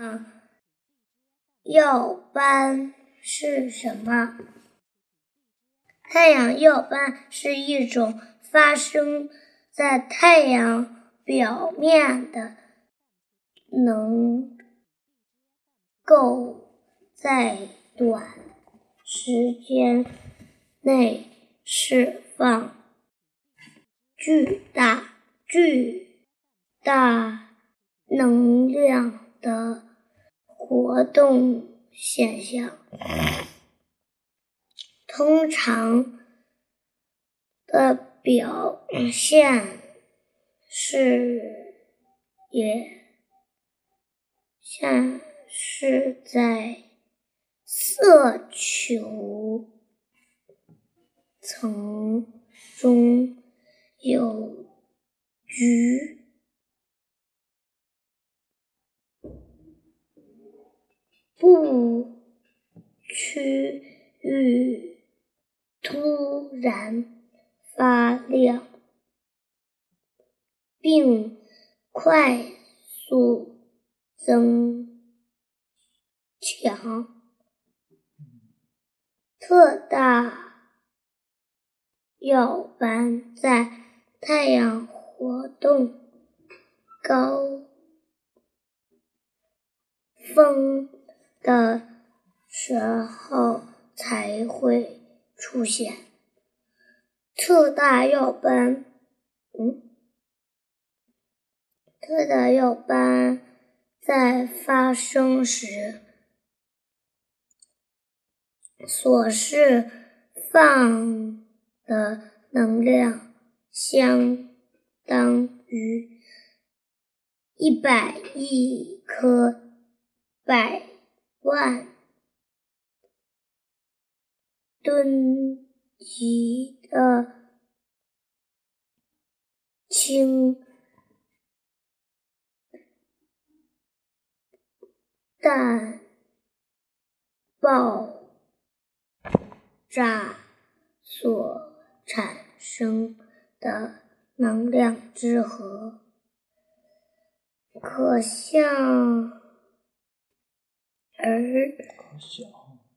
嗯，耀斑是什么？太阳耀斑是一种发生在太阳表面的，能够在短时间内释放巨大、巨大能量的。活动现象通常的表现是，也像是在色球层中有橘。不区域突然发亮，并快速增强，特大耀斑在太阳活动高峰。的时候才会出现特大耀斑。嗯，特大耀斑在发生时所释放的能量相当于一百亿颗百。万吨级的氢弹爆炸所产生的能量之和，可向。而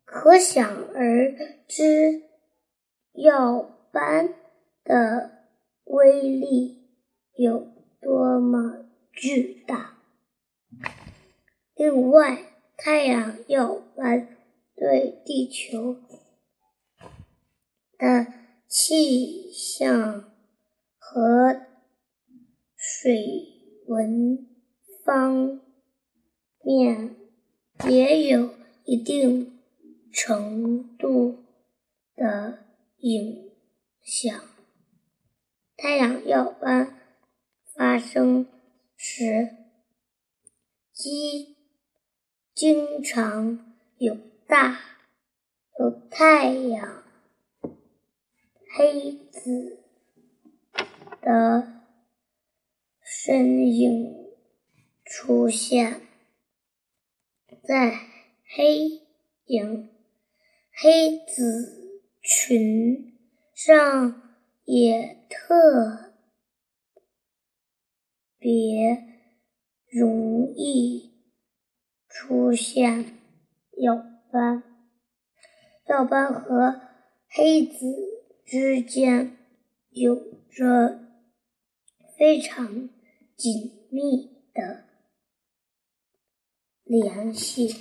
可想而知，耀斑的威力有多么巨大。另外，太阳耀斑对地球的气象和水文方面。也有一定程度的影响。太阳耀斑发生时，经经常有大有太阳黑子的身影出现。在黑影、黑子群上也特别容易出现耀斑。耀斑和黑子之间有着非常紧密的。联系。